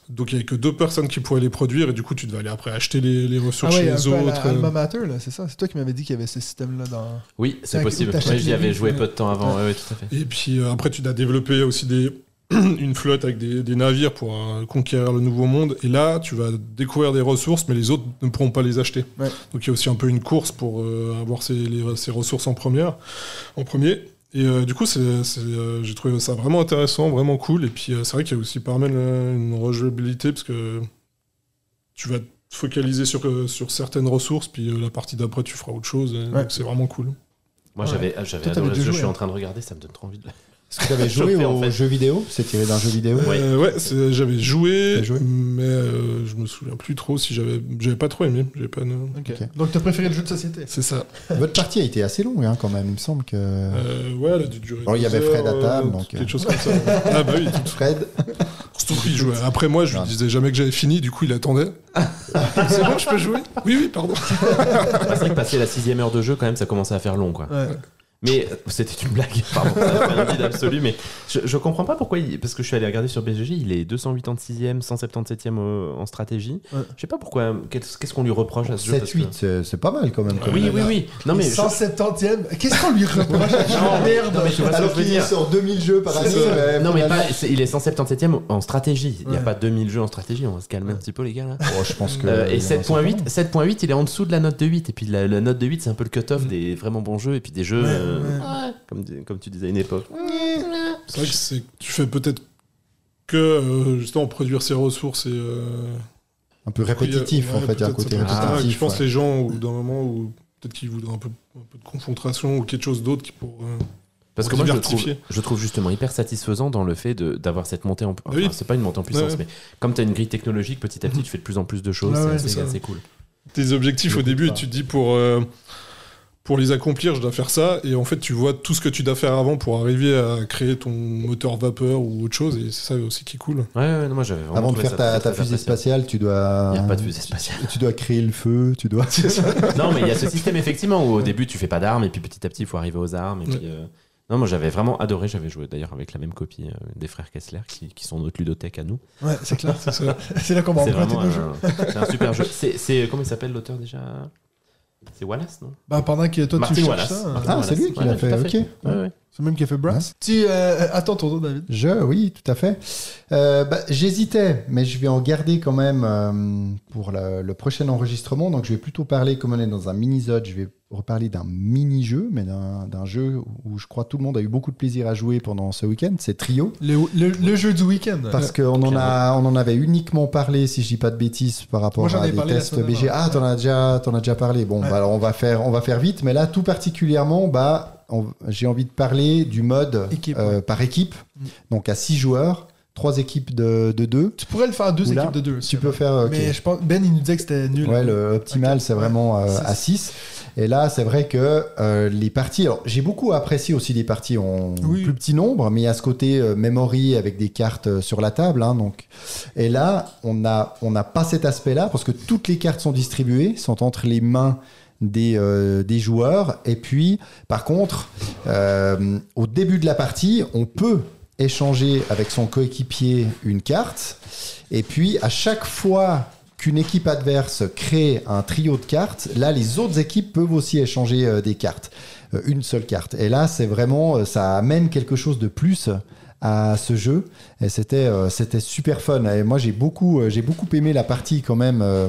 Donc, il y avait que deux personnes qui pourraient les produire. Et du coup, tu devais aller après acheter les, les Ah ressources ouais, chez les à autres. Alma Mater, là, c'est ça? C'est toi qui m'avais dit qu'il y avait ce système-là dans. Oui, c'est possible. Ouais, J'y avais joué peu de temps avant. Ouais, ouais, tout à fait. Et puis euh, après, tu dois développer aussi des, une flotte avec des, des navires pour euh, conquérir le nouveau monde. Et là, tu vas découvrir des ressources, mais les autres ne pourront pas les acheter. Ouais. Donc il y a aussi un peu une course pour euh, avoir ces, les- ces ressources en, première, en premier. Et euh, du coup, euh, j'ai trouvé ça vraiment intéressant, vraiment cool. Et puis euh, c'est vrai qu'il y a aussi pas mal euh, une rejouabilité parce que tu vas te focaliser sur, sur certaines ressources, puis euh, la partie d'après, tu feras autre chose. Ouais. Donc c'est vraiment cool. Moi, Ouais. j'avais adoré ce jeu. Je suis hein. en train de regarder, ça me donne trop envie de Est-ce que tu avais joué au en fait. jeu vidéo C'est tiré d'un jeu vidéo Ouais. Euh, ouais, c'est- j'avais joué, joué mais euh, je me souviens plus trop si j'avais, j'avais pas trop aimé. J'avais pas. Ok. Ok. Donc t'as préféré le jeu de société C'est ça. Votre partie a été assez longue hein, quand même, il me semble que... Euh, ouais, elle a dû durer. Alors, il y deux avait Fred à heures, table, euh, donc, quelque chose comme ça. ah bah oui, tout, Fred surtout qu'il jouait. Après moi, je lui disais jamais que j'avais fini, du coup il attendait. c'est bon, je peux jouer? Oui, oui, pardon. C'est vrai que passer la sixième heure de jeu, quand même, ça commençait à faire long, quoi. Ouais. Mais euh, c'était une blague, pardon, rien dit d'absolu, mais je, je comprends pas pourquoi, il- parce que je suis allé regarder sur BGG, il est 286e, 177e au- en stratégie. Ouais. Je sais pas pourquoi, qu'est-ce qu'on lui reproche à ce jeu parce que- 7-8, c'est- pas mal quand même. comme Oui, oui, oui. Non, mais. je- 170ème Qu'est-ce qu'on lui reproche à ce jeu Non, mais- Merde non, mais Alors je veux qu'il sort 2000 jeux par année. mais Non, mais pas, c'est- il est 177e en stratégie. Il n'y a Ouais. pas 2000 jeux en stratégie, on va se calmer un petit peu, les gars, là. Oh, je pense que... Euh, et il y en a 7.8, 7.8, il est en dessous de la note de 8. Et puis la, la note de 8, c'est un peu le cut-off des vraiment bons jeux. Et puis des jeux, Ouais, euh, ouais. Comme, comme tu disais à une époque. C'est vrai que c'est, tu fais peut-être que euh, justement produire ses ressources et. euh, un peu répétitif en fait, il y a un peut-être côté répétitif. Je pense les gens, bout d'un moment, où peut-être qu'ils voudraient un peu, un peu de confrontation ou quelque chose d'autre qui pour. euh, Parce que moi, je trouve, diversifier. je trouve justement hyper satisfaisant dans le fait de- d'avoir cette montée en enfin, Oui. C'est pas une montée en puissance, Ouais. mais comme tu as une grille technologique, petit à petit, tu fais de plus en plus de choses. Ouais, c'est ouais, assez, c'est ça. assez cool. tes objectifs au début pas. et tu te dis pour, euh, pour les accomplir, je dois faire ça. Et en fait, tu vois tout ce que tu dois faire avant pour arriver à créer ton moteur vapeur ou autre chose. Et c'est ça aussi qui est cool. Ouais, ouais, non, moi j'avais vraiment Avant de faire ça ta, fusée spatiale, tu dois. Il n'y a pas de fusée spatiale. Tu dois créer le feu, tu dois. non, mais il y a ce système effectivement où au début tu fais pas d'armes et puis petit à petit il faut arriver aux armes. Et Ouais. puis, euh, Non, moi j'avais vraiment adoré. J'avais joué d'ailleurs avec la même copie euh, des frères Kessler qui, qui sont notre ludothèque à nous. Ouais, c'est clair. C'est ça. C'est là qu'on va C'est emprunter nos jeux. c'est un super jeu. C'est, c'est- comment il s'appelle l'auteur déjà? C'est Wallace, non? Bah, pendant que toi, Martin tu cherches Wallace. ça, Martin Ah, c'est lui qui Ouais, l'a tout fait, à ok. Ouais, ouais. C'est le même qui a fait Brass. Tu euh, attends ton tour, David. Je, oui, tout à fait. Euh, bah, J'hésitais, mais je vais en garder quand même euh, pour le, le prochain enregistrement. Donc, je vais plutôt parler, comme on est dans un mini-zode, je vais reparler d'un mini-jeu, mais d'un jeu où je crois tout le monde a eu beaucoup de plaisir à jouer pendant ce week-end. C'est Trio. Le, le- le jeu du week-end. Parce qu'on en, a, on en avait uniquement parlé, si je dis pas de bêtises, par rapport Moi, à des tests BG. Ah, t'en as déjà, t'en as déjà parlé. Bon, Ouais. bah, alors on va faire, on va faire vite. Mais là, tout particulièrement, bah, j'ai envie de parler du mode Équipe, euh, ouais. par équipe. Mm. Donc à 6 joueurs, 3 équipes de 2. Tu pourrais le faire à deux Oula, équipes de deux. tu peux faire. Mais je pense, Ben, il nous disait que c'était nul. Ouais, le optimal, c'est vraiment euh, Six. à 6. Et là, c'est vrai que euh, les parties. Alors, j'ai beaucoup apprécié aussi les parties en Oui. plus petit nombre, mais il y a ce côté memory avec des cartes sur la table. hein, donc. Et là, on n'a on n'a pas cet aspect-là parce que toutes les cartes sont distribuées, sont entre les mains des, euh, des joueurs. Et puis, par contre, euh, au début de la partie, on peut échanger avec son coéquipier une carte. Et puis, à chaque fois qu'une équipe adverse crée un trio de cartes, là, les autres équipes peuvent aussi échanger euh, des cartes. Une seule carte. Et là, c'est vraiment, ça amène quelque chose de plus à ce jeu et c'était euh, c'était super fun et moi j'ai beaucoup euh, j'ai beaucoup aimé la partie quand même euh,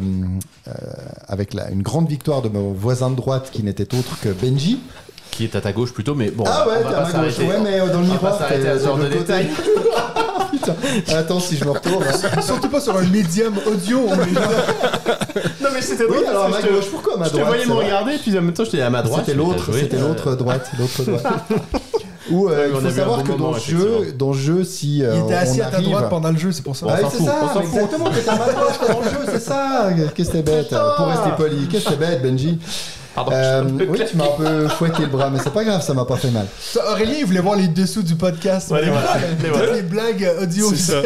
avec la- une grande victoire de mon voisin de droite qui n'était autre que Benji Qui est à ta gauche plutôt, mais bon. ah ouais on va t'es pas à ma gauche s'arrêter. ouais mais dans le miroir à ce genre de. Putain. attends si je me retourne hein. Surtout pas sur un médium audio. on est genre- Non, mais c'était oui drôle. alors à ma parce que gauche pourquoi à ma Je te droite voyais c'est me vrai regarder, puis en même temps, je t'ai à ma droite. C'était je l'autre, c'était euh, l'autre droite, l'autre droite. Ou euh, Ouais, il on a faut un savoir bon que moment, dans ce jeu, effectivement. dans ce jeu, si euh, Il était assis on à ta arrive, droite pendant le jeu, c'est pour ça. Ah oui, c'est ça, fout. exactement, t'es à ma droite dans le jeu, c'est ça. Qu'est-ce que t'es bête, euh, pour rester poli. Qu'est-ce que t'es bête, Benji? Pardon, Euh, Oui, tu m'as un peu fouetté le bras, mais c'est pas grave, ça m'a pas fait mal. Ça, Aurélien, il voulait voir les dessous du podcast. Ouais, les voilà. Les Toutes les blagues audio. C'est ça.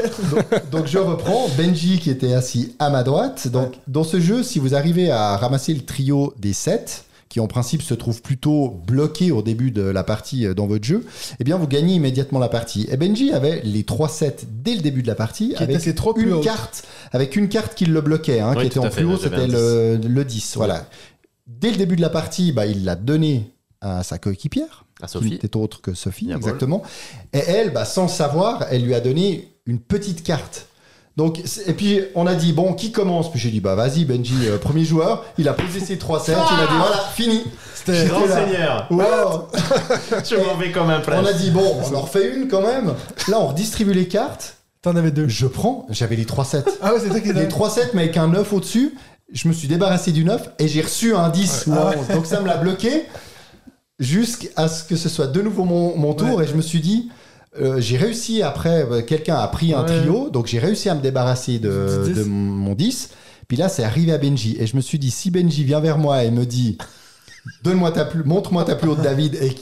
Donc je reprends, Benji qui était assis à ma droite. Donc dans ce jeu, si vous arrivez à ramasser le trio des 7, qui en principe se trouve plutôt bloqué au début de la partie euh, dans votre jeu, eh bien vous gagnez immédiatement la partie. Et Benji avait les 3 sets dès le début de la partie, Qui avec plus une carte, avec une carte qui le bloquait, hein, Oui, qui était en plus haut, c'était le, le 10. Voilà. Dès le début de la partie, bah, il l'a donné à sa coéquipière, À qui Sophie. n'était autre que Sophie, Bien exactement. Et elle, bah, sans le savoir, elle lui a donné une petite carte. Donc, et puis on a dit bon qui commence? Puis j'ai dit bah vas-y Benji euh, premier joueur. Il a posé ses trois sets. Il a dit voilà fini. C'était Grand là. seigneur. Wow. Je m'en vais comme un On prince. a dit bon on en refait une quand même. Là on redistribue les cartes. T'en avais deux. Je prends. J'avais les trois sets. Ah ouais, c'est ça qui est les trois sets mais avec un 9 au-dessus. Je me suis débarrassé du 9 et j'ai reçu un 10 ou un 11. Donc ça me l'a bloqué jusqu'à ce que ce soit de nouveau mon, mon tour et je me suis dit euh, j'ai réussi après euh, quelqu'un a pris un trio donc j'ai réussi à me débarrasser de, Du 10. de mon 10 puis là c'est arrivé à Benji et je me suis dit si Benji vient vers moi et me dit donne-moi ta plus montre-moi ta plus haute David et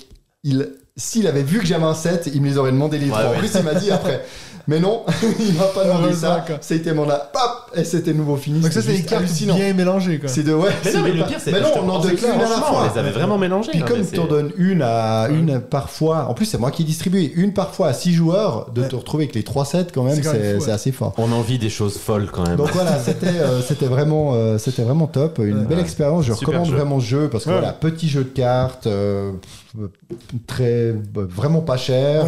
il s'il avait vu que j'avais un 7 il me les aurait demandé les Ouais, trois. en plus il m'a dit après mais non il m'a pas demandé ça c'était mon là pop et c'était nouveau fini Donc ça, C'était c'est les juste cartes bien mélangées, quoi. c'est de ouais Mais c'est non, mais le pire, c'est. mais non on en une à la fois On les avait vraiment mélangés. puis comme t'en donnes une à une par fois, en plus c'est moi qui distribue une par fois à six joueurs, de te retrouver avec les 3 sets quand même, C'est assez fort. On en vit des choses folles quand même. Donc voilà, c'était euh, c'était vraiment euh, c'était vraiment top, une belle expérience. Je recommande vraiment ce jeu parce que voilà, petit jeu de cartes, euh, très vraiment pas cher.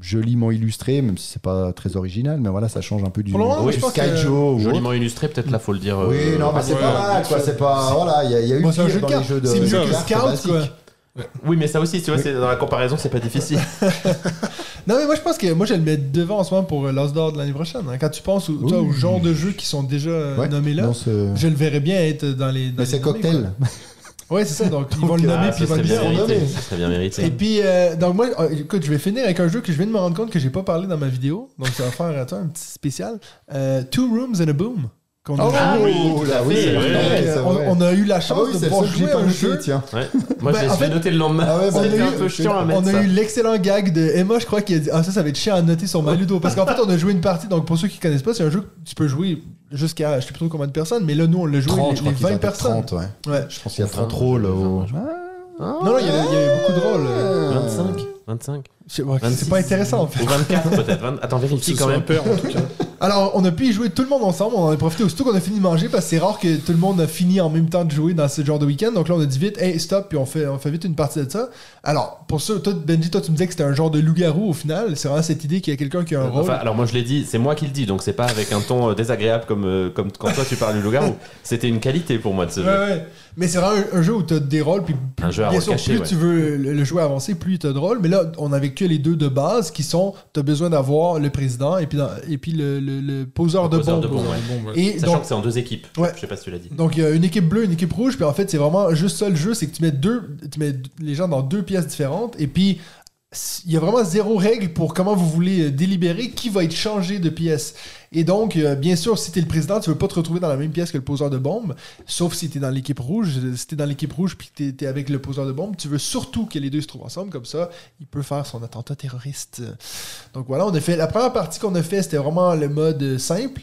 Joliment illustré, même si c'est pas très original, mais voilà, ça change un peu du, moment, du je pense que- Skyjo. Joliment illustré, peut-être là, faut le dire. Oui, euh, non, mais c'est ouais, pas mal, quoi. C'est pas, voilà, il y, a- il y a eu Bon, un jeu de dans les cartes. jeux de C'est mieux que Scout, quoi. Oui, mais ça aussi, tu vois, c'est dans la comparaison, c'est pas difficile. Non, mais moi, je pense que moi, je le mets devant en ce moment pour euh, l'As d'or de l'année prochaine. hein. Quand tu penses au, toi, Oui. au genre de jeux qui sont déjà euh, Ouais, nommés là, ce- je le verrais bien être dans les. dans Mais c'est cocktail. Ouais, c'est ça. Donc, ils vont le nommer Ah, puis ça ils vont serait le bien nommé. mérité. Ça serait bien mérité. Et puis, euh, donc moi, euh, écoute, je vais finir avec un jeu que je viens de me rendre compte que j'ai pas parlé dans ma vidéo. Donc, ça va faire attends, un petit spécial. Euh, Two Rooms and a Boom. Qu'on a joué. oui, tout là, à oui, fait, c'est ouais. vrai, Donc, c'est euh, vrai. on, on a eu la Ah chance bah oui, de pouvoir jouer un jeu. tiens. Ouais. Moi, Ben, je l'ai- en je l'ai fait, noté le lendemain. Ah ouais, bah, C'était on a un eu- peu chiant à mettre On a ça. eu l'excellent gag de Emma, je crois, qui a dit Ah, ça, ça va être chiant à noter sur ma ludo. Parce qu'en fait, on a joué une partie. Donc, pour ceux qui connaissent pas, c'est un jeu que tu peux jouer jusqu'à je sais plus trop combien de personnes. Mais là, nous, on l'a joué 30, les, je crois les qu'ils 20 appellent personnes. 30, ouais. Ouais. Je pense qu'il y a 30 Vingt, rôles. Non, non, il y avait, beaucoup de rôles. euh. 25 25 Je sais pas, C'est 26. pas intéressant, en fait. Ou 24 peut-être. 20 Attends, vérifie quand même. pair, en tout cas. Alors, on a pu y jouer tout le monde ensemble. On en a profité aussitôt qu'on a fini de manger parce que c'est rare que tout le monde a fini en même temps de jouer dans ce genre de week-end. Donc là, on a dit vite, hey, stop, puis on fait, on fait vite une partie de ça. Alors, pour ça, toi, Benji, toi, tu me disais que c'était un genre de loup-garou au final. C'est vraiment cette idée qu'il y a quelqu'un qui a un rôle. Enfin, alors moi je l'ai dit, c'est moi qui le dis, donc c'est pas avec un ton euh, désagréable comme, euh, comme quand toi tu parles du loup-garou. C'était une qualité pour moi de ce Ouais, jeu. ouais. Mais c'est vraiment un, un jeu où tu as des rôles, puis Un jeu à bien sûr, caché, plus ouais. tu veux le, le jouer avancer, plus tu as de rôles. Mais là, on avait que les deux de base qui sont tu as besoin d'avoir le président et puis, dans- et puis le, le- le poseur, Le de, poseur bombes. de bombes, ouais. Bon, Et Sachant donc, que c'est en deux équipes. Ouais. Je sais pas si tu l'as dit. donc, il y a une équipe bleue, une équipe rouge, puis en fait, c'est vraiment juste ça le jeu, c'est que tu mets deux, tu mets les gens dans deux pièces différentes, et puis il y a vraiment zéro règle pour comment vous voulez euh, délibérer qui va être changé de pièce. Et donc, euh, bien sûr, si t'es le président, tu veux pas te retrouver dans la même pièce que le poseur de bombe, sauf si t'es dans l'équipe rouge. Si t'es dans l'équipe rouge puis que t'es avec le poseur de bombe, tu veux surtout que les deux se trouvent ensemble, comme ça, il peut faire son attentat terroriste. Donc voilà, on a fait la première partie qu'on a fait, c'était vraiment le mode euh, simple.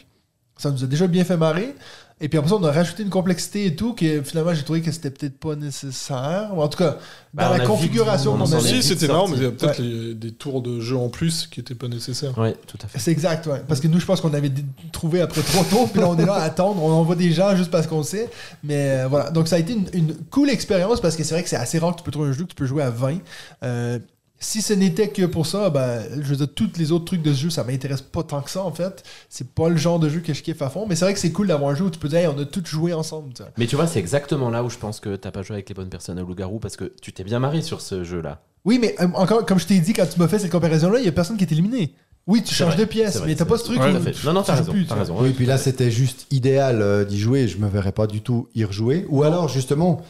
Ça nous a déjà bien fait marrer. Et puis après ça, on a rajouté une complexité et tout, que finalement, j'ai trouvé que c'était peut-être pas nécessaire. Ou en tout cas, Bah, dans on a la configuration on est avait. Si, c'était marrant, mais il y a peut-être des tours de jeu en plus qui étaient pas nécessaires. Oui, tout à fait. C'est exact, ouais. Parce que nous, je pense qu'on avait trouvé après trois tours, puis là, on est là à attendre. On envoie des gens juste parce qu'on sait. Mais euh, voilà. Donc, ça a été une, une cool expérience parce que c'est vrai que c'est assez rare que tu peux trouver un jeu que tu peux jouer à 20. Euh, si ce n'était que pour ça, ben, je veux dire, tous les autres trucs de ce jeu, ça m'intéresse pas tant que ça, en fait. C'est pas le genre de jeu que je kiffe à fond. Mais c'est vrai que c'est cool d'avoir un jeu où tu peux dire, Hey, on a tous joué ensemble. tu. Mais tu vois, c'est exactement là où je pense que t'as pas joué avec les bonnes personnes à loup-garou parce que tu t'es bien marié sur ce jeu-là. Oui, mais euh, encore, comme je t'ai dit, quand tu m'as fait cette comparaison-là, il y a personne qui est éliminé. Oui, tu changes vrai, de pièce, vrai, mais t'as c'est pas vrai. ce truc Ouais, où. Non, non, tu t'as raison. plus, T'as tu raison. Oui, puis là, c'était juste idéal euh, d'y jouer. Je me verrais pas du tout y rejouer. Ou alors, justement,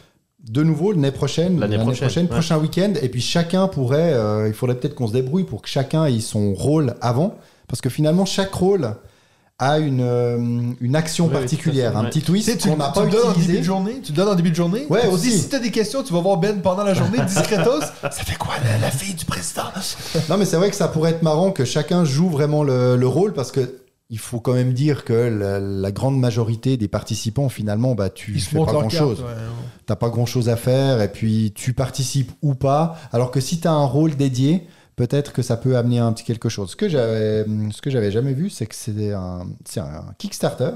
de nouveau, l'année prochaine, L'année prochaine, ouais. prochain week-end. Et puis, chacun pourrait. euh, il faudrait peut-être qu'on se débrouille pour que chacun ait son rôle avant. Parce que finalement, chaque rôle a une, euh, une action Oui, particulière, un ouais. petit Tu twist tu, qu'on n'a tu pas le donnes en début utilisé. de journée. Tu donnes en début de journée. Ouais, Tu dis, aussi. si t'as des questions, tu vas voir Ben pendant la journée, discretos. ça fait quoi, la, la fille du président? Non, mais c'est vrai que ça pourrait être marrant que chacun joue vraiment le, le rôle parce que. Il faut quand même dire que la, la grande majorité des participants, finalement, bah, tu Ils fais pas montrent leur grand carte. chose. ouais. t'as pas grand chose à faire et puis tu participes ou pas. Alors que si tu as un rôle dédié, peut-être que ça peut amener un petit quelque chose. Ce que j'avais, ce que j'avais jamais vu, c'est que c'est un, Kickstarter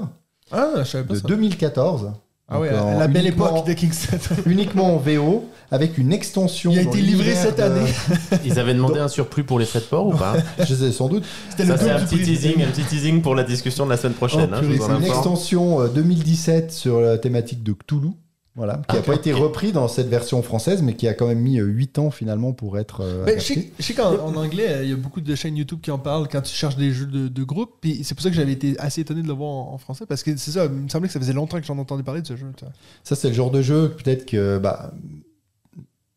Ah, de ça. 2014. Ah ouais, la belle uniquement- époque de Kickstarter. Uniquement en VO, avec une extension. Il a été livré cette de- année. Ils avaient demandé un surplus pour les frais de port ou pas Je sais sans doute. C'était Ça, le c'est un petit teasing, un petit teasing pour la discussion de la semaine prochaine. Oh, hein, je purée, vous en C'est une extension euh, 2017 sur la thématique de Cthulhu. Voilà, qui n'a Ah, pas été repris dans cette version française, mais qui a quand même mis 8 ans finalement pour être. euh, Ben, je sais, adapté. je sais qu'en en anglais, euh, il y a beaucoup de chaînes YouTube qui en parlent quand tu cherches des jeux de, de groupe. Puis c'est pour ça que j'avais été assez étonné de le voir en, en français. Parce que c'est ça, il me semblait que ça faisait longtemps que j'en entendais parler de ce jeu. tu vois. Ça, c'est le genre de jeu, peut-être que bah,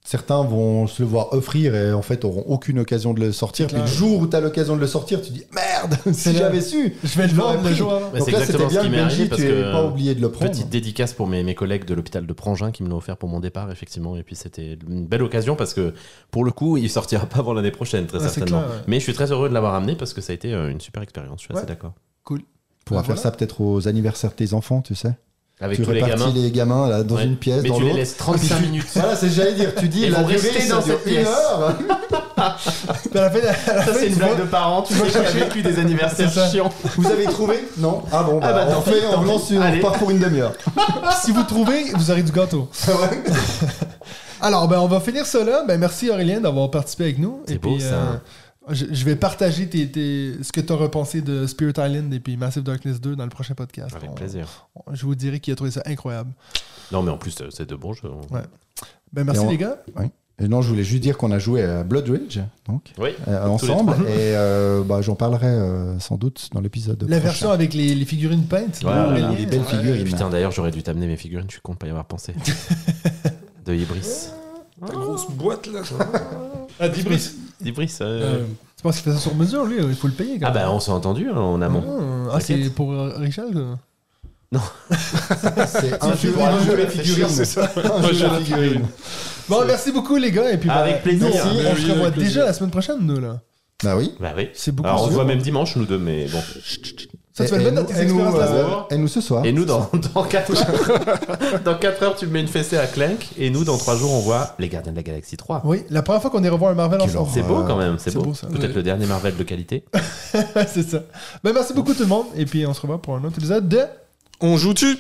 certains vont se le voir offrir et en fait auront aucune occasion de le sortir. Puis le jour où tu as l'occasion de le sortir, tu dis merde, C'est si j'avais su. Je vais le vendre le jour avant. Bah, Donc c'est là, exactement c'était ce bien qui que m'est arrivé Benji, parce tu n'avais pas oublié de le prendre. Petite dédicace pour mes, mes collègues de l'hôpital de Prangin qui me l'ont offert pour mon départ, effectivement. Et puis c'était une belle occasion parce que pour le coup, il sortira pas avant l'année prochaine, très certainement. clair, ouais. Mais je suis très heureux de l'avoir amené parce que ça a été euh, une super expérience. Je suis assez d'accord. On Ben pourra faire voilà. ça peut-être aux anniversaires de tes enfants, tu sais. Avec tu tous les répartis gamins. les gamins là, dans Ouais. une pièce, Mais dans tu les laisses 35 minutes. Voilà, c'est ce que j'allais dire. Tu dis Ils la vont durée, rester ça dans cette une pièce. Ça, c'est une blague vois- de parents. Tu qui a vécu des anniversaires chiants. Vous avez trouvé? Non Ah bon, bah, Ah bah, on tant fait, on lance une, on part pour une demi-heure. si vous trouvez, vous aurez du gâteau. Alors, ben, on va finir là. Ben, merci Aurélien d'avoir participé avec nous. C'est Et beau, puis, ça. Je, je vais partager tes, tes- ce que tu as repensé de Spirit Island et puis Massive Darkness 2 dans le prochain podcast. Avec On- plaisir. on- je vous dirai qu'il a trouvé ça incroyable. Non, mais en plus, euh, c'est de bons jeux. Ouais. Ben, merci on- les gars. Et non, je voulais juste dire qu'on a joué à Blood donc, Oui. euh, les ensemble. Et euh, bah, j'en parlerai euh, sans doute dans l'épisode. La prochain. version avec les, les figurines peintes. Voilà, des belles figurines. Putain, d'ailleurs, j'aurais dû t'amener mes figurines. Je suis con de pas y avoir pensé. de Ibris. La grosse boîte là. ah, d'Ibris. Ibris. euh, Euh, Tu penses qu'il fait ça sur mesure, lui Il faut le payer quand Ah, même. bah, on s'est entendu hein, en amont. Ah, ah, c'est pour euh, Richard ça C'est un jeu, figurines, un jeu un à figurines. c'est ça. Un jeu à figurines. Bon, merci beaucoup les gars. Et puis, ben, Avec plaisir. nous, on- se revoit plaisir. déjà la semaine prochaine, nous, là. Bah oui. Bah oui. C'est beaucoup Alors, on se voit même dimanche, nous deux, mais bon. Ça, tu vas Et- le et mettre dans nous- tes et nous, expériences la euh. Et nous ce soir. Et nous, dans, dans 4 heures, dans 4 heures, tu me mets une fessée à Clank. Et nous, dans 3 jours, on voit Les Gardiens de la Galaxie 3. Oui, la première fois qu'on est revoir un Marvel Quelle ensemble. C'est beau quand même, c'est beau. beau, ça. Peut-être Oui. le dernier Marvel de qualité. c'est ça. Ben, merci beaucoup tout le monde. Et puis, on se revoit pour un autre épisode de... On joue-tu?